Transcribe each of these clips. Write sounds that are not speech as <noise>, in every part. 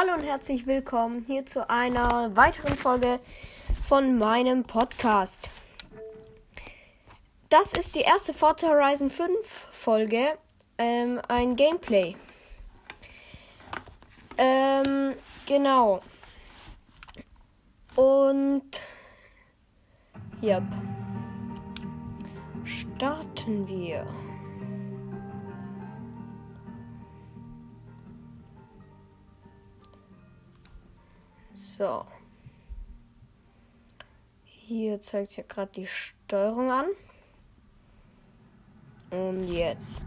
Hallo und herzlich willkommen hier zu einer weiteren Folge von meinem Podcast. Das ist die erste Forza Horizon 5 Folge, ähm, ein Gameplay. Ähm, genau. Und, ja. Starten wir. So. Hier zeigt sich gerade die Steuerung an. Und jetzt.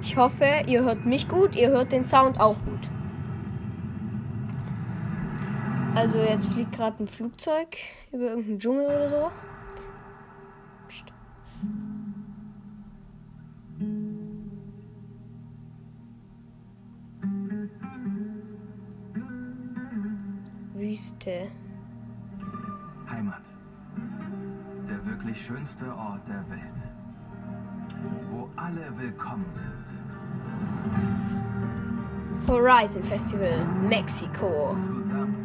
Ich hoffe, ihr hört mich gut, ihr hört den Sound auch gut. Also jetzt fliegt gerade ein Flugzeug über irgendeinen Dschungel oder so. Wüste. Heimat. Der wirklich schönste Ort der Welt. Wo alle willkommen sind. Horizon Festival, Mexiko. Zusammen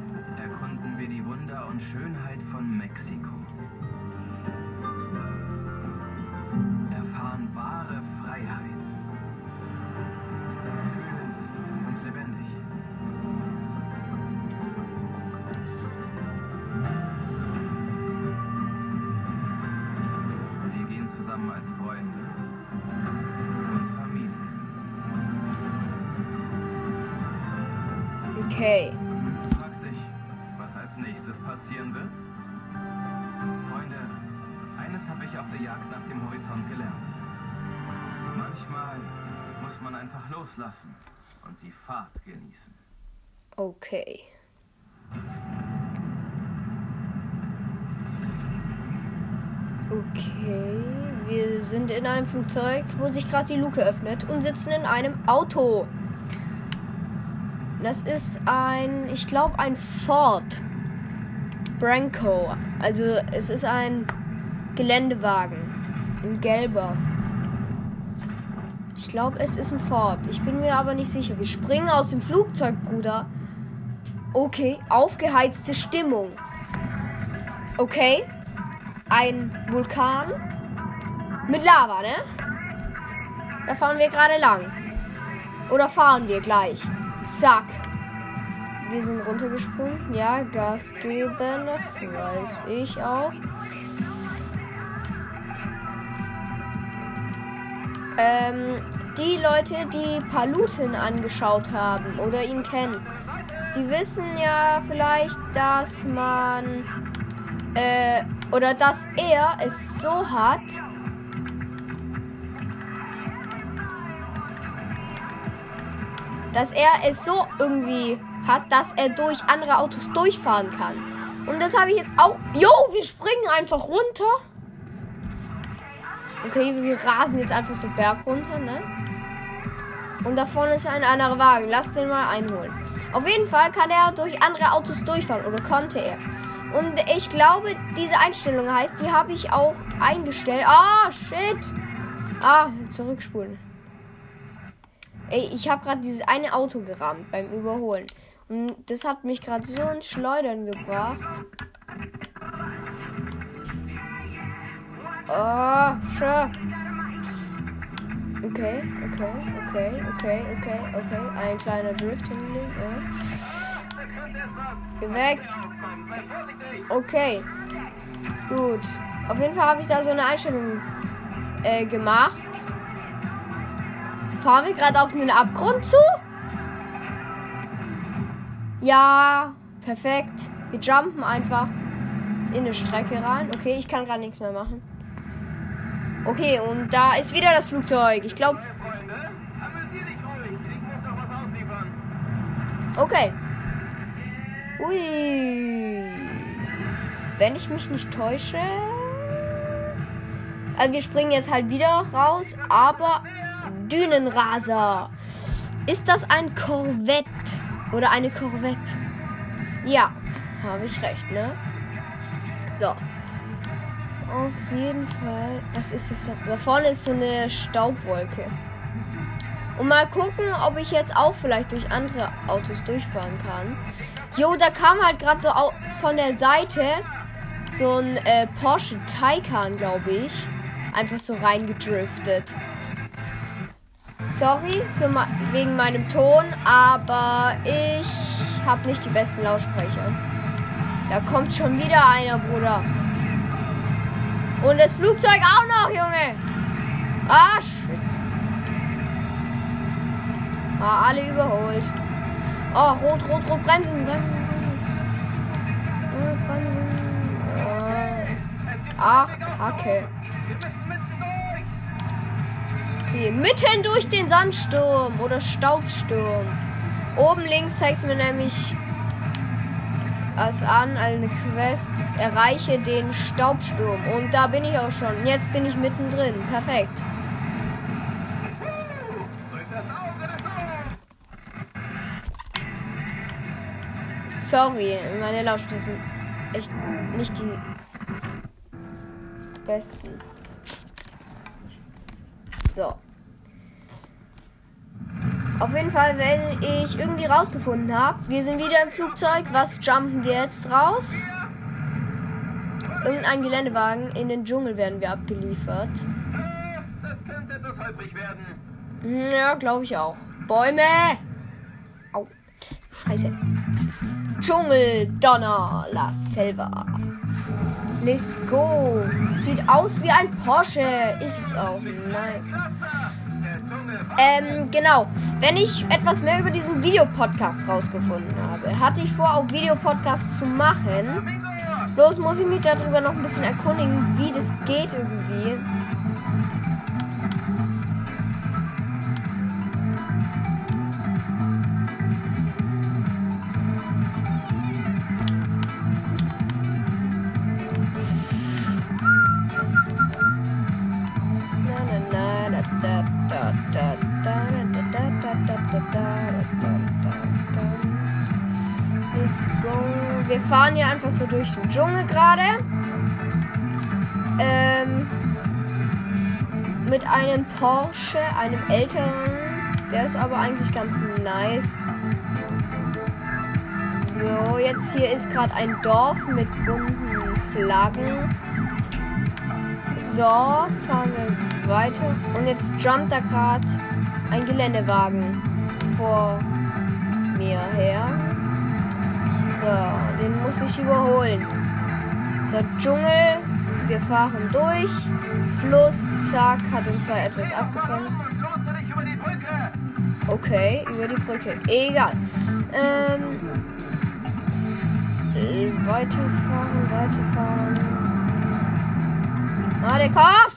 eines habe ich auf der Jagd nach dem Horizont gelernt. Manchmal muss man einfach loslassen und die Fahrt genießen. Okay. Okay, wir sind in einem Flugzeug, wo sich gerade die Luke öffnet und sitzen in einem Auto. Das ist ein, ich glaube, ein Ford Branco. Also es ist ein Geländewagen, ein gelber. Ich glaube, es ist ein Ford. Ich bin mir aber nicht sicher. Wir springen aus dem Flugzeug, Bruder. Okay, aufgeheizte Stimmung. Okay, ein Vulkan mit Lava, ne? Da fahren wir gerade lang. Oder fahren wir gleich? Zack. Wir sind runtergesprungen. Ja, Gas geben, das weiß ich auch. Ähm, die Leute, die Paluten angeschaut haben oder ihn kennen, die wissen ja vielleicht, dass man äh, oder dass er es so hat, dass er es so irgendwie hat, dass er durch andere Autos durchfahren kann. Und das habe ich jetzt auch. Jo, wir springen einfach runter. Okay, wir rasen jetzt einfach so Berg runter, ne? Und da vorne ist ein anderer Wagen. Lass den mal einholen. Auf jeden Fall kann er durch andere Autos durchfahren oder konnte er. Und ich glaube, diese Einstellung heißt, die habe ich auch eingestellt. Ah, shit. Ah, zurückspulen. Ey, ich habe gerade dieses eine Auto gerammt beim Überholen. Und das hat mich gerade so ins Schleudern gebracht. Oh, schön. Okay, okay, okay, okay, okay, okay. Ein kleiner Drift hinlegen. Ja. Geh weg. Okay. Gut. Auf jeden Fall habe ich da so eine Einstellung äh, gemacht. Fahren wir gerade auf einen Abgrund zu? Ja, perfekt. Wir jumpen einfach in eine Strecke rein. Okay, ich kann gerade nichts mehr machen. Okay, und da ist wieder das Flugzeug. Ich glaube. Okay. Ui. Wenn ich mich nicht täusche. Also wir springen jetzt halt wieder raus, aber Dünenraser. Ist das ein Corvette oder eine Corvette? Ja, habe ich recht, ne? So. Auf jeden Fall. Was ist das? Da vorne ist so eine Staubwolke. Und mal gucken, ob ich jetzt auch vielleicht durch andere Autos durchfahren kann. Jo, da kam halt gerade so von der Seite so ein äh, Porsche Taycan, glaube ich. Einfach so reingedriftet. Sorry ma wegen meinem Ton, aber ich habe nicht die besten Lautsprecher. Da kommt schon wieder einer, Bruder. Und das Flugzeug auch noch, Junge. Shit. Ah, alle überholt. Oh, rot, rot, rot, bremsen, bremsen. bremsen. Oh. Ach, Kacke. Okay, mitten durch den Sandsturm oder Staubsturm. Oben links zeigt es mir nämlich es an, eine Quest. Erreiche den Staubsturm. Und da bin ich auch schon. Jetzt bin ich mittendrin. Perfekt. Sorry, meine Lautsprecher sind echt nicht die besten. So. Auf jeden Fall, wenn ich irgendwie rausgefunden habe, wir sind wieder im Flugzeug, was jumpen wir jetzt raus? Irgendein Geländewagen in den Dschungel werden wir abgeliefert. Das könnte etwas holprig werden. Ja, glaube ich auch. Bäume! Au. Scheiße. Dschungel, Donner, La Selva. Let's go. Sieht aus wie ein Porsche. Ist es auch. Nice. Ähm, genau. Wenn ich etwas mehr über diesen Videopodcast rausgefunden habe, hatte ich vor, auch Videopodcast zu machen. Bloß muss ich mich darüber noch ein bisschen erkundigen, wie das geht irgendwie. Wir fahren hier einfach so durch den Dschungel gerade. Ähm, mit einem Porsche, einem älteren. Der ist aber eigentlich ganz nice. So, jetzt hier ist gerade ein Dorf mit bunten Flaggen. So, fahren wir weiter. Und jetzt jumpt da gerade ein Geländewagen vor mir her. So, den muss ich überholen. So, Dschungel. Wir fahren durch. Fluss, zack, hat uns zwar etwas abgebremst. Okay, über die Brücke. Egal. Ähm, weiterfahren, weiterfahren. Ah, der Kopf!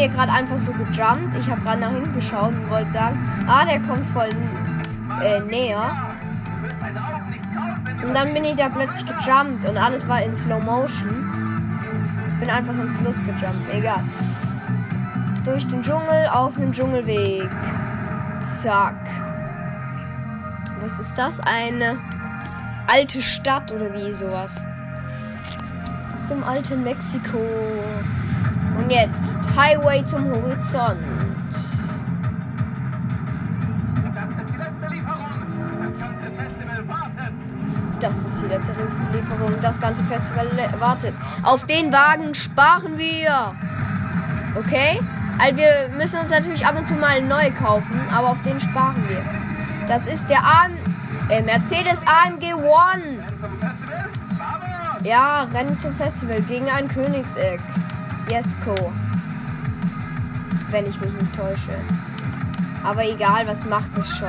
Hier gerade einfach so gejumpt. Ich habe gerade nach hinten geschaut und wollte sagen, ah, der kommt voll äh, näher. Und dann bin ich da plötzlich gejumpt und alles war in Slow Motion. Bin einfach im Fluss gejumpt, egal. Durch den Dschungel auf einem Dschungelweg. Zack. Was ist das? Eine alte Stadt oder wie sowas? Aus dem alten Mexiko. Und jetzt Highway zum Horizont. Das ist die letzte Lieferung. Das ganze Festival wartet. Auf den Wagen sparen wir. Okay? Also wir müssen uns natürlich ab und zu mal neu kaufen, aber auf den sparen wir. Das ist der AM, äh, Mercedes AMG One. Ja, Rennen zum Festival gegen ein Königseck. Jesko. Wenn ich mich nicht täusche. Aber egal, was macht es schon?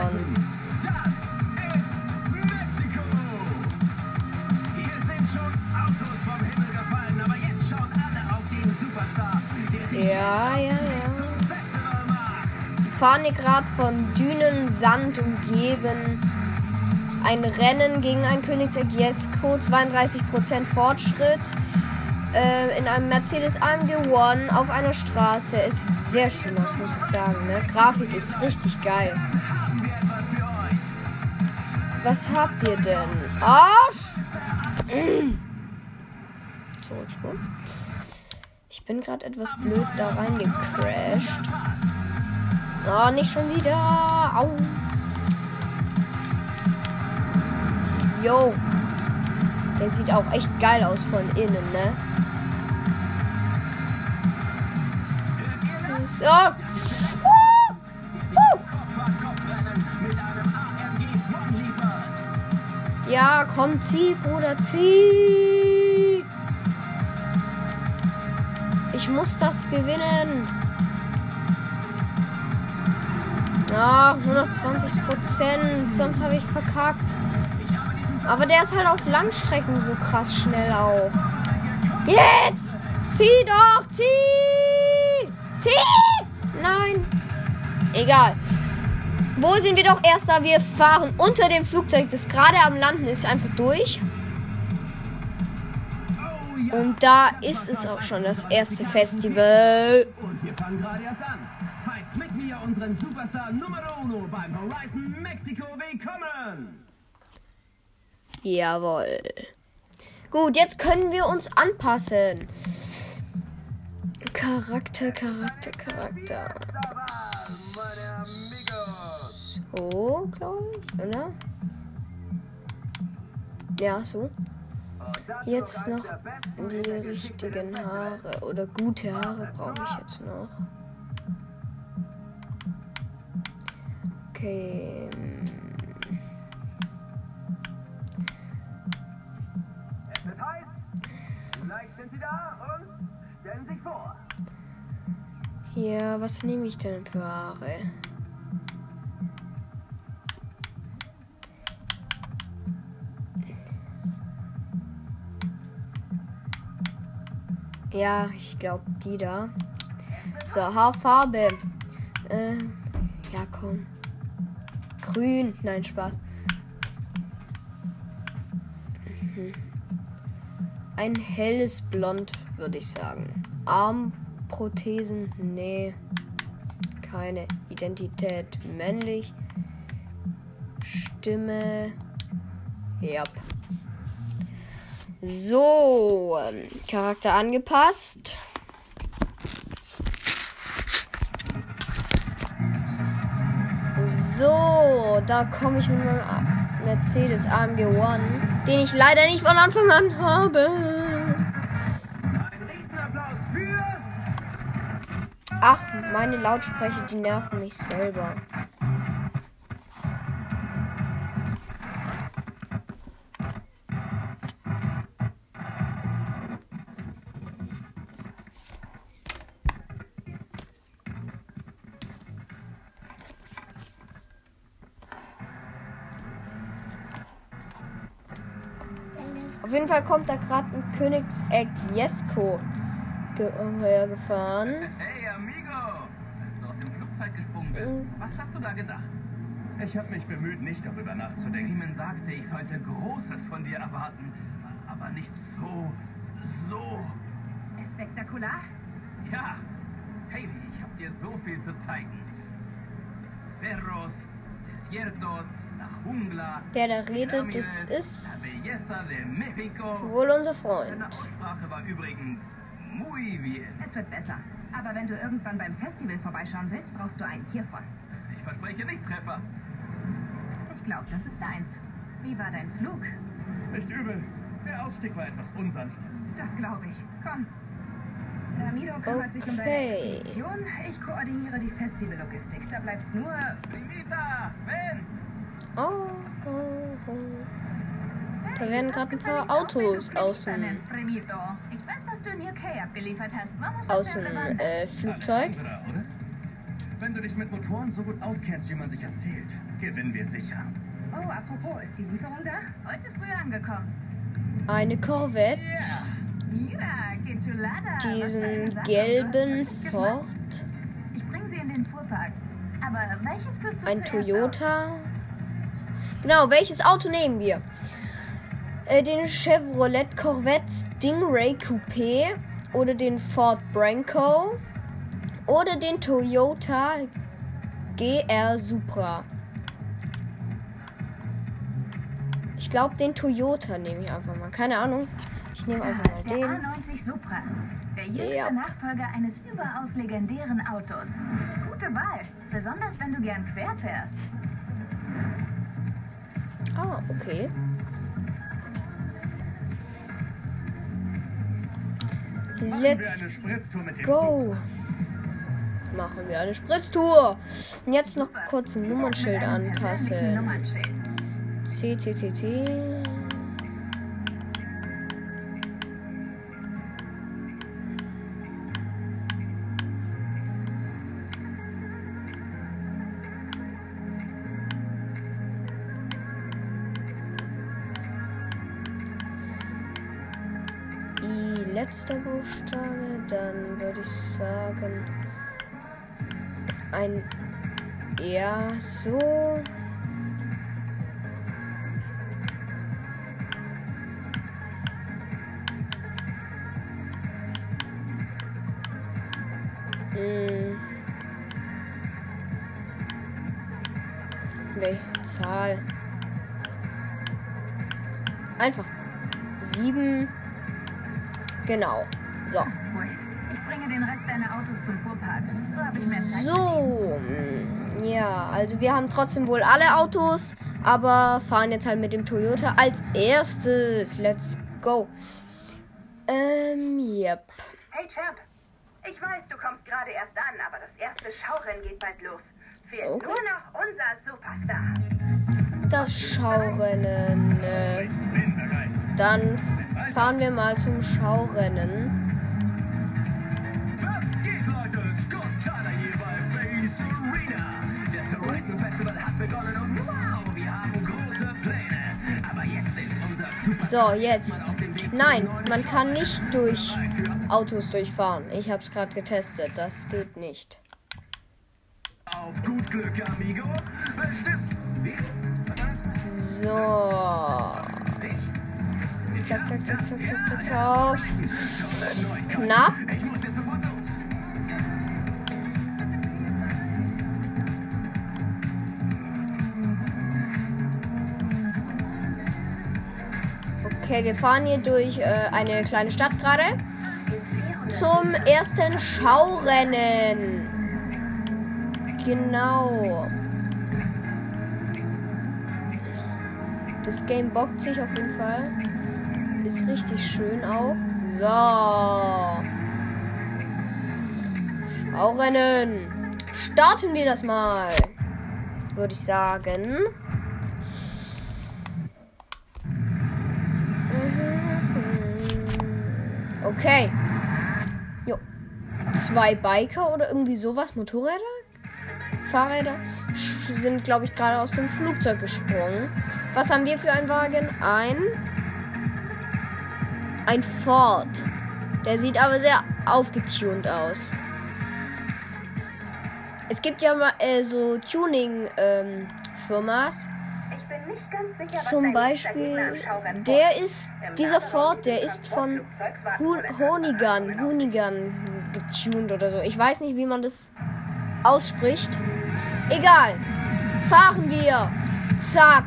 Ja, ja, ja. Gerade von Dünen, Sand umgeben. Ein Rennen gegen ein Königseck Jesko, 32% Fortschritt äh, in einem Mercedes AMG One auf einer Straße. Ist sehr schön aus, muss ich sagen. Ne? Grafik ist richtig geil. Was habt ihr denn? Arsch! <clears throat> So, Ich bin gerade etwas blöd da reingecrashed. Oh, nicht schon wieder. Au. Yo. Der sieht auch echt geil aus von innen, ne? So. Uh. Uh. Ja, komm, zieh, Bruder, zieh. Ich muss das gewinnen. Ja, nur noch 20 Prozent, sonst habe ich verkackt. Aber der ist halt auf Langstrecken so krass schnell auch. Jetzt! Zieh doch! Zieh! Zieh! Nein. Egal. Wo sind wir doch erster? Wir fahren unter dem Flugzeug, das gerade am Landen ist, einfach durch. Und da ist es auch schon das erste Festival. Und wir fangen gerade erst an. Heißt mit mir unseren Superstar Nummer Uno beim Horizon Mexico willkommen. Jawohl. Gut, jetzt können wir uns anpassen. Charakter, Charakter, Charakter. So, glaube ich, oder? Ja, so. Jetzt noch die richtigen Haare. Oder gute Haare brauche ich jetzt noch. Okay. Sind sie da und stellen sich vor. Ja, was nehme ich denn für Haare? Ja, ich glaube die da. So, Haarfarbe. Äh, ja, komm. Grün. Nein, Spaß. Mhm. Ein helles Blond, würde ich sagen. Armprothesen, nee. Keine Identität männlich. Stimme. Ja. So, Charakter angepasst. So, da komme ich mit meinem Mercedes AMG One, den ich leider nicht von Anfang an habe. Ach, meine Lautsprecher, die nerven mich selber. Fall kommt da gerade ein Königseck Jesko ge hergefahren. Hey, Amigo! Als du aus dem Flugzeug gesprungen bist, was hast du da gedacht? Ich habe mich bemüht, nicht darüber nachzudenken. Riemen sagte, ich sollte Großes von dir erwarten, aber nicht so, so. Spektakular? Ja, Haley, ich habe dir so viel zu zeigen. Cerros. Der da redet, das ist wohl unser Deine Freund. Aussprache war übrigens muy bien. Es wird besser. Aber wenn du irgendwann beim Festival vorbeischauen willst, brauchst du einen hiervon. Ich verspreche nicht, Treffer. Ich glaube, das ist deins. Wie war dein Flug? Nicht übel. Der Ausstieg war etwas unsanft. Das glaube ich. Komm. Ramiro kümmert sich um deine Okay. Expedition. Ich koordiniere die Festivallogistik. Da bleibt nur... Primita, ven! Oh, oh, oh. Da werden gerade ein paar Autos aus dem, Ich weiß, dass du in UK abgeliefert hast. Vamos a aus dem äh, Flugzeug. Wenn du dich mit Motoren so gut auskennst, wie man sich erzählt, gewinnen wir sicher. Oh, apropos, ist die Lieferung da? Heute früh angekommen. Eine Corvette. Mira, Diesen gelben Ford. gemacht. Ich bringe sie in den Fuhrpark. Aber welches führst du Ein Toyota. Genau, welches Auto nehmen wir? Äh, den Chevrolet Corvette Stingray Coupé oder den Ford Bronco oder den Toyota GR Supra. Ich glaube, den Toyota nehme ich einfach mal. Keine Ahnung. Ich nehme einfach mal Der den. A90 Supra. Der jüngste Ja. Nachfolger eines überaus legendären Autos. Gute Wahl. Besonders wenn du gern quer fährst. Ah, okay. Let's go. Machen wir eine Spritztour. Und jetzt noch kurz ein Nummernschild anpassen. C, C, C, C. letzter Buchstabe, dann würde ich sagen ein ja so. Welche Zahl? Einfach sieben. Zum Fuhrpark. So habe ich mehr Zeit. So. Ja, also wir haben trotzdem wohl alle Autos, aber fahren jetzt halt mit dem Toyota als erstes. Let's go. Ähm, yep. Hey Champ, ich weiß, du kommst gerade erst an, aber das erste Schaurennen geht bald los. Fehlt Okay. nur noch unser Superstar. Das Schaurennen. Äh, dann fahren wir mal zum Schaurennen. So, jetzt. Nein, man kann nicht durch Autos durchfahren. Ich habe es gerade getestet. Das geht nicht. auf Zack, zack, zack, zack, zack, zack, zack. Knapp. Okay, wir fahren hier durch äh, eine kleine Stadt gerade. Zum ersten Schaurennen. Genau. Das Game bockt sich auf jeden Fall. Ist richtig schön auch. So. Schaurennen. Starten wir das mal. Würde ich sagen. Mhm. Okay. Jo. Zwei Biker oder irgendwie sowas, Motorräder? Fahrräder sind, glaube ich, gerade aus dem Flugzeug gesprungen. Was haben wir für einen Wagen? Ein. Ein Ford. Der sieht aber sehr aufgetunt aus. Es gibt ja mal äh, so Tuning-Firmas. Ich bin nicht ganz sicher, was Zum Beispiel, der ist, dieser Ford, der ist von Hun Honigan, Honigan getuned oder so. Ich weiß nicht, wie man das ausspricht. Egal. Fahren wir. Zack.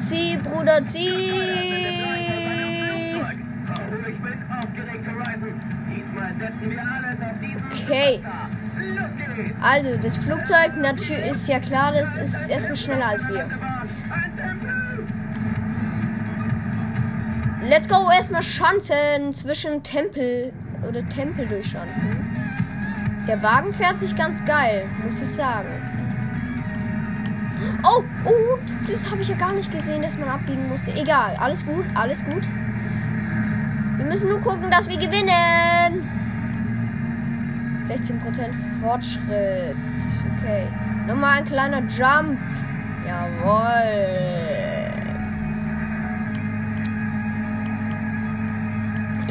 Zieh, Bruder, zieh. Oh, ich bin aufgeregt, Horizon. Diesmal setzen wir alles auf diesen Okay. Also, das Flugzeug natürlich ist ja klar, das ist erstmal schneller als wir. Let's go erstmal Schanzen zwischen Tempel oder Tempel durchschanzen. Der Wagen fährt sich ganz geil, muss ich sagen. Oh, oh, das habe ich ja gar nicht gesehen, dass man abbiegen musste. Egal, alles gut, alles gut. Wir müssen nur gucken, dass wir gewinnen. 16% Fortschritt. Okay. Nochmal ein kleiner Jump. Jawohl.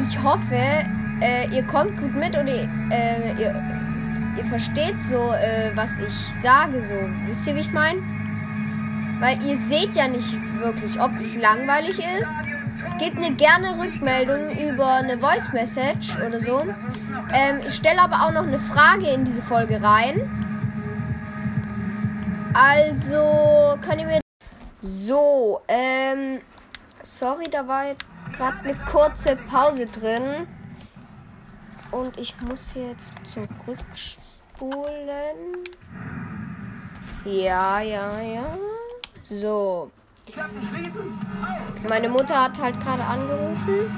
Ich hoffe, äh, ihr kommt gut mit und ihr, äh, ihr, ihr versteht so, äh, was ich sage. So, wisst ihr, wie ich meine? Weil ihr seht ja nicht wirklich, ob das langweilig ist. Gebt mir gerne Rückmeldung über eine Voice Message oder so. Ähm, ich stelle aber auch noch eine Frage in diese Folge rein. Also könnt ihr mir. So, ähm. Sorry, da war jetzt gerade eine kurze Pause drin. Und ich muss jetzt zurückspulen. Ja, ja, ja. So. Meine Mutter hat halt gerade angerufen.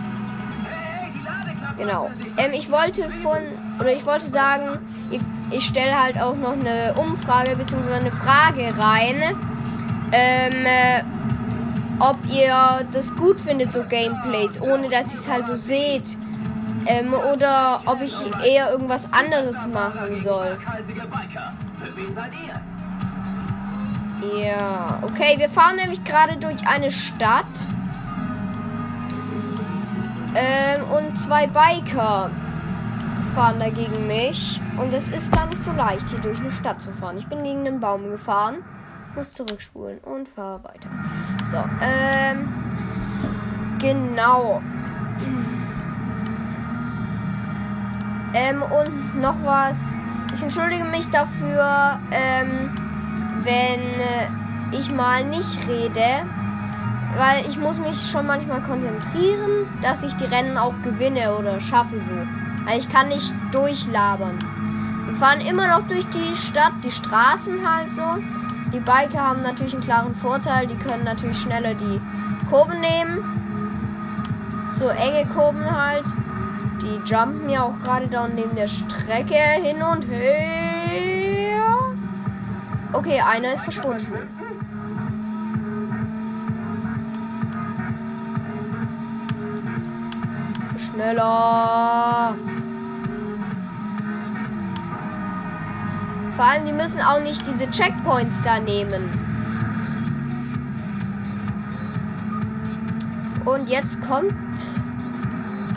Genau. Ähm, ich wollte von, oder ich wollte sagen, ich, ich stelle halt auch noch eine Umfrage bzw. eine Frage rein. Ähm, äh, ob ihr das gut findet, so Gameplays, ohne dass ihr es halt so seht. Ähm, oder ob ich eher irgendwas anderes machen soll. Für wen seid ihr? Ja, okay, wir fahren nämlich gerade durch eine Stadt. Ähm, und zwei Biker fahren da gegen mich. Und es ist gar nicht so leicht, hier durch eine Stadt zu fahren. Ich bin gegen einen Baum gefahren, muss zurückspulen und fahre weiter. So, ähm, genau. Ähm, und noch was. Ich entschuldige mich dafür, ähm, wenn äh, ich mal nicht rede, weil ich muss mich schon manchmal konzentrieren, dass ich die Rennen auch gewinne oder schaffe so. Weil ich kann nicht durchlabern. Wir fahren immer noch durch die Stadt, die Straßen halt so. Die Biker haben natürlich einen klaren Vorteil, die können natürlich schneller die Kurven nehmen. So enge Kurven halt. Die jumpen ja auch gerade da neben der Strecke hin und her. Okay, einer ist verschwunden. Schneller. Vor allem, die müssen auch nicht diese Checkpoints da nehmen. Und jetzt kommt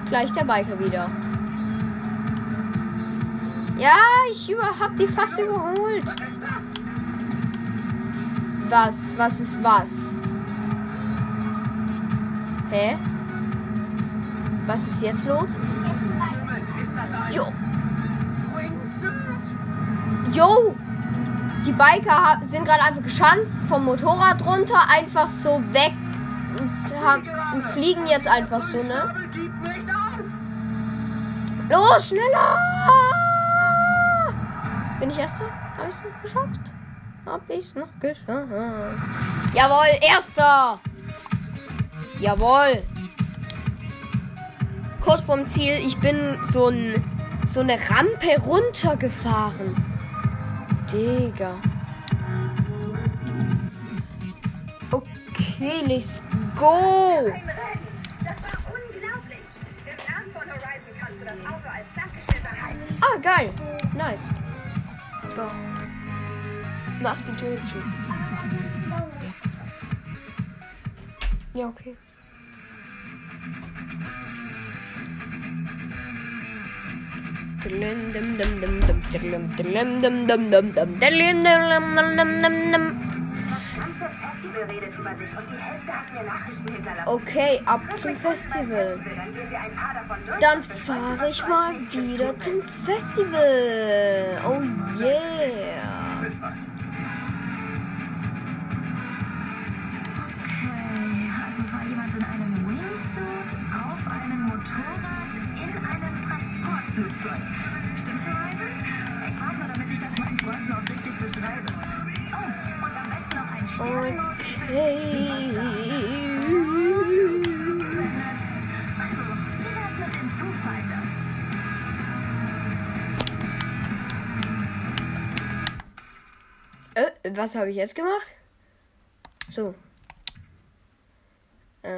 gleich der Biker wieder. Ja, ich hab die fast überholt. Was? Was ist was? Hä? Was ist jetzt los? Jo. Jo. Die Biker sind gerade einfach geschanzt vom Motorrad runter, einfach so weg und, und fliegen jetzt einfach so, ne? Los, schneller! Bin ich Erster? Habe ich es geschafft? Hab ich noch geschafft? Jawohl, Erster! Jawohl! Kurz vorm Ziel, ich bin so, ein, so eine Rampe runtergefahren. Digga. Okay, let's go! Ah, geil. Nice. So. Mach die Tür zu. Ja, okay. Okay, ab zum Festival. Dann fahre ich mal wieder zum Festival. Oh yeah. Was habe ich jetzt gemacht? So. Äh,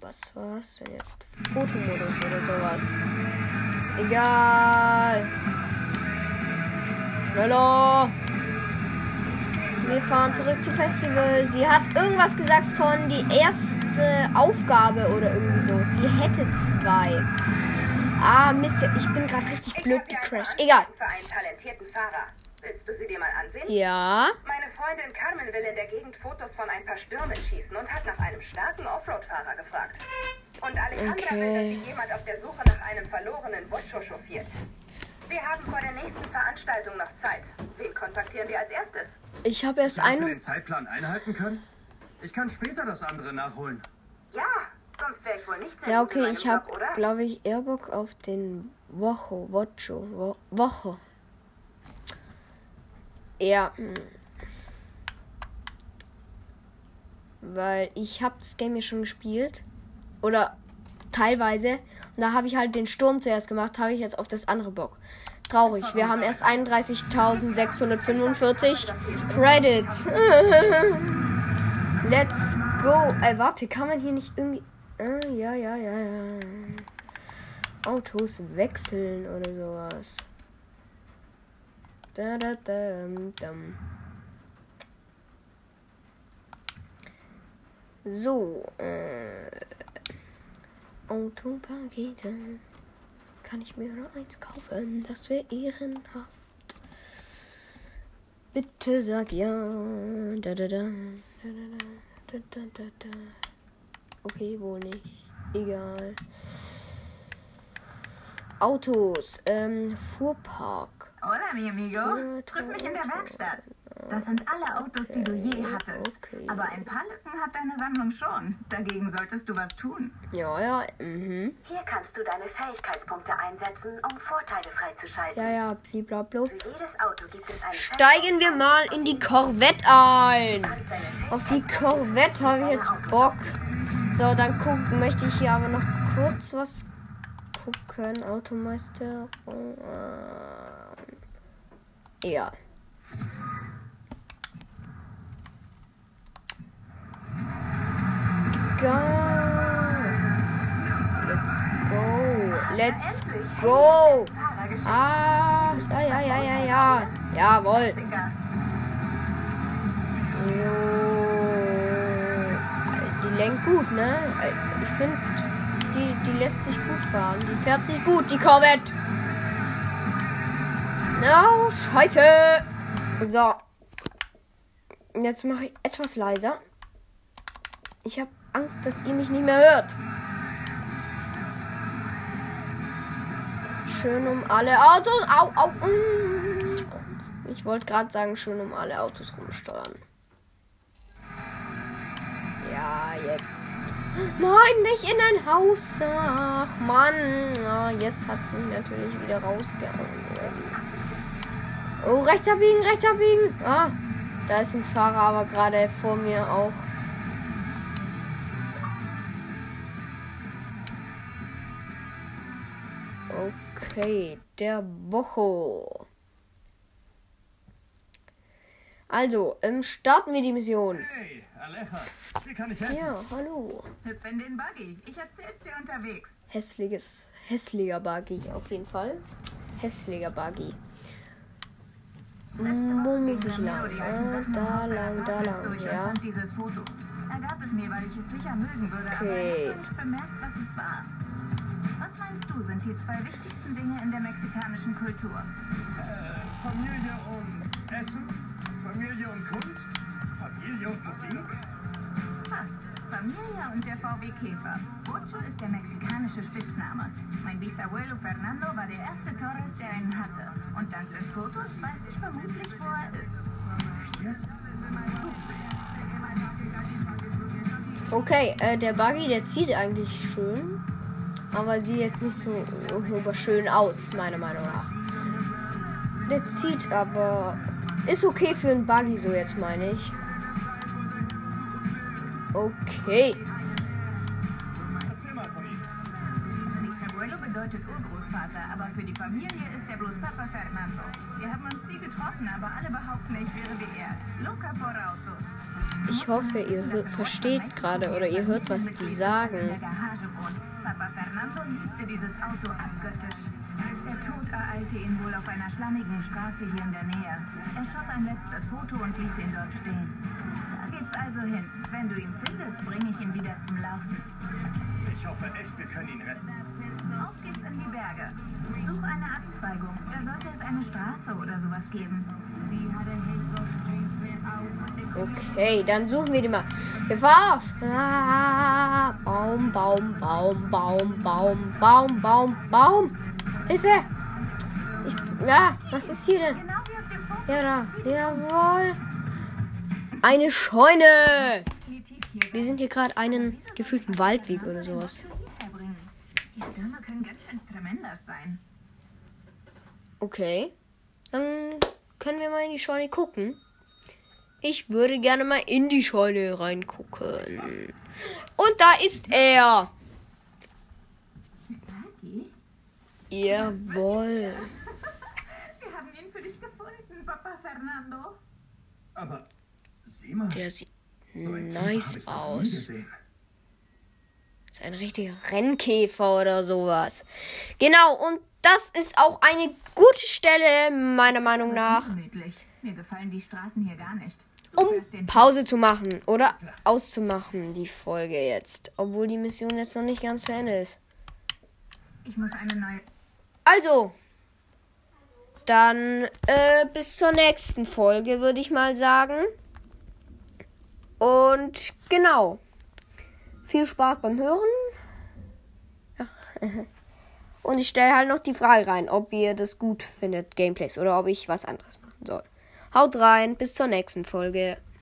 was war's denn jetzt? Fotomodus oder sowas. Egal. Schneller. Wir fahren zurück zum Festival. Sie hat irgendwas gesagt von die erste Aufgabe oder irgendwie so. Sie hätte zwei. Ah, Mist. Ich bin gerade richtig blöd gecrashed. Egal. Für einen talentierten Fahrer. Willst du sie dir mal ansehen? Ja. Meine Freundin Carmen will in der Gegend Fotos von ein paar Stürmen schießen und hat nach einem starken Offroad-Fahrer gefragt. Und Alejandra Okay. will, dass sie jemand auf der Suche nach einem verlorenen Vocho chauffiert. Wir haben vor der nächsten Veranstaltung noch Zeit. Wen kontaktieren wir als erstes? Ich habe erst Hast du eine. den Zeitplan einhalten können? Ich kann später das andere nachholen. Ja, sonst wäre ich wohl nicht sehr Ja, okay, ich habe, oder? glaube ich, eher Bock auf den Wocho, Wo Woche. Ja. Weil ich habe das Game ja schon gespielt. Oder teilweise. Und da habe ich halt den Sturm zuerst gemacht, habe ich jetzt auf das andere Bock. Traurig, wir haben erst 31.645 Credits. <laughs> Let's go. Ey, warte, kann man hier nicht irgendwie. Ah, ja, ja, ja, ja. Autos wechseln oder sowas. Da, da, da, dam. So, äh. Autopakete. Kann ich mir nur eins kaufen? Das wäre ehrenhaft. Bitte sag ja. Da. Da, da, da. Da, da, da, da. Okay, wohl nicht. Egal. Autos, ähm, Fuhrpark. Hola, mi amigo. Triff mich in der Werkstatt. Das sind alle Autos, die du je hattest. okay. Aber ein paar Lücken hat deine Sammlung schon. Dagegen solltest du was tun. Ja, ja, mhm. Hier kannst du deine Fähigkeitspunkte einsetzen, um Vorteile freizuschalten. Ja, ja, blablabla. Für jedes Auto gibt es einen Steigen wir mal in die Korvette ein. Auf die Korvette habe ich jetzt Bock. So, dann gucken möchte ich hier aber noch kurz was gucken. Automeister. Äh, ja. Gas. Let's go. Let's go. Ah, ja, ja, ja, ja, ja. Jawohl. Jo. Die lenkt gut, ne? Ich finde, die, die lässt sich gut fahren. Die fährt sich gut, die Corvette. No, scheiße. So. Jetzt mache ich etwas leiser. Ich habe Angst, dass ihr mich nicht mehr hört. Schön um alle Autos. Au, au. mm. Ich wollte gerade sagen, schön um alle Autos rumsteuern. Ja, jetzt. Nein, nicht in ein Haus. Ach, Mann. Ja, jetzt hat es mich natürlich wieder rausgehauen. Oh, rechts abbiegen, rechts abbiegen. Ah, da ist ein Fahrer, aber gerade vor mir auch. Okay, der Woche. Also, ähm, starten wir die Mission. Hey, Aleja, wie kann ich helfen? Ja, hallo. Hüpf in den Buggy. Ich erzähl's dir unterwegs. Hässliches, hässlicher Buggy auf jeden Fall. Hässlicher Buggy. Hm, Wo muss ich lang? Da lang, da lang, ja. Okay. Was meinst du, sind die zwei wichtigsten Dinge in der mexikanischen Kultur? Äh, Familie und Essen, Familie und Kunst, Familie und Musik. Fast. Familie und der VW Käfer. Ocho ist der mexikanische Spitzname. Mein Bisabuelo Fernando war der erste Torres, der einen hatte. Und dank des Fotos weiß ich vermutlich, wo er ist. Jetzt? Okay, äh, der Buggy, der zieht eigentlich schön. Aber sieht jetzt nicht so schön aus, meiner Meinung nach. Der zieht aber. Ist okay für einen Buggy, so jetzt meine ich. Okay. Erzähl mal von ihm. Bisabuelo bedeutet Urgroßvater, aber für die Familie ist er bloß Papa Fernando. Wir haben uns nie getroffen, aber alle behaupten, ich wäre wie er. Loca por autos. Ich hoffe, ihr versteht gerade oder ihr hört, was die sagen. Papa Fernando liebte dieses Auto abgöttisch. Der Tod ereilte ihn wohl auf einer schlammigen Straße hier in der Nähe. Er schoss ein letztes Foto und ließ ihn dort stehen. Geht's also hin. Wenn du ihn findest, bringe ich ihn wieder zum Laufen. Ich hoffe echt, wir können ihn retten. Auf geht's in die Berge. Such eine Abzweigung. Da sollte es eine Straße oder sowas geben. Okay, dann suchen wir die mal. Wir fahren. Ah, Baum, Baum, Baum, Baum, Baum, Baum, Baum, Baum. Hilfe! Ich, ja, was ist hier denn? Genau. Ja, da. Jawohl. Eine Scheune. Wir sind hier gerade einen gefühlt ein Waldweg oder sowas. Herbringen. Die Stürme können ganz schön tremendous sein. Okay. Dann können wir mal in die Scheune gucken. Ich würde gerne mal in die Scheune reingucken. Und da ist er. Jawohl. Wir haben ihn für dich gefunden, Papa Fernando. Aber mal, Der sieht so nice aus. Ist ein richtiger Rennkäfer oder sowas. Genau, und das ist auch eine gute Stelle, meiner Meinung nach, Gemütlich. Mir gefallen die Straßen hier gar nicht. Du um Pause zu machen oder auszumachen, die Folge jetzt. Obwohl die Mission jetzt noch nicht ganz zu Ende ist. Ich muss eine neue. Also, dann äh, bis zur nächsten Folge, würde ich mal sagen. Und genau. Viel Spaß beim Hören. <laughs> Und ich stelle halt noch die Frage rein, ob ihr das gut findet, Gameplays, oder ob ich was anderes machen soll. Haut rein, bis zur nächsten Folge.